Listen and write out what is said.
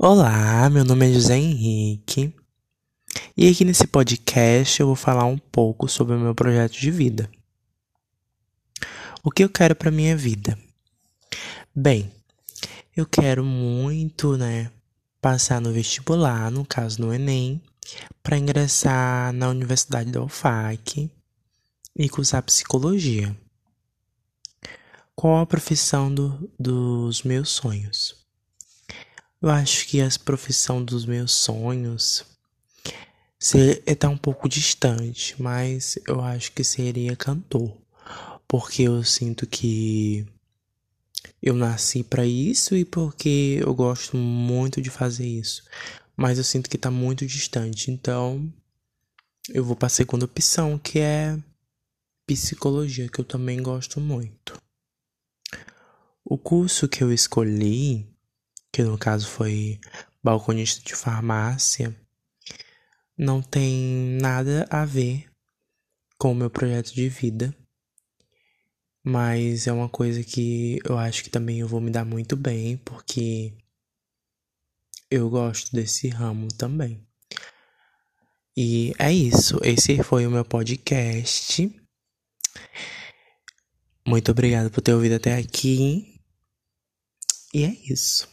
Olá, meu nome é José Henrique e aqui nesse podcast eu vou falar um pouco sobre o meu projeto de vida. O que eu quero para minha vida? Bem, eu quero muito, né, passar no vestibular, no caso no Enem, para ingressar na Universidade da UFAC e cursar psicologia. Qual a profissão do, dos meus sonhos? Eu acho que a profissão dos meus sonhos está um pouco distante, mas eu acho que seria cantor, porque eu sinto que eu nasci para isso e porque eu gosto muito de fazer isso, mas eu sinto que está muito distante, então eu vou para a segunda opção, que é psicologia, que eu também gosto muito. O curso que eu escolhi que no caso foi balconista de farmácia, não tem nada a ver com o meu projeto de vida. Mas é uma coisa que eu acho que também eu vou me dar muito bem, porque eu gosto desse ramo também. E é isso. Esse foi o meu podcast. Muito obrigado por ter ouvido até aqui. E é isso.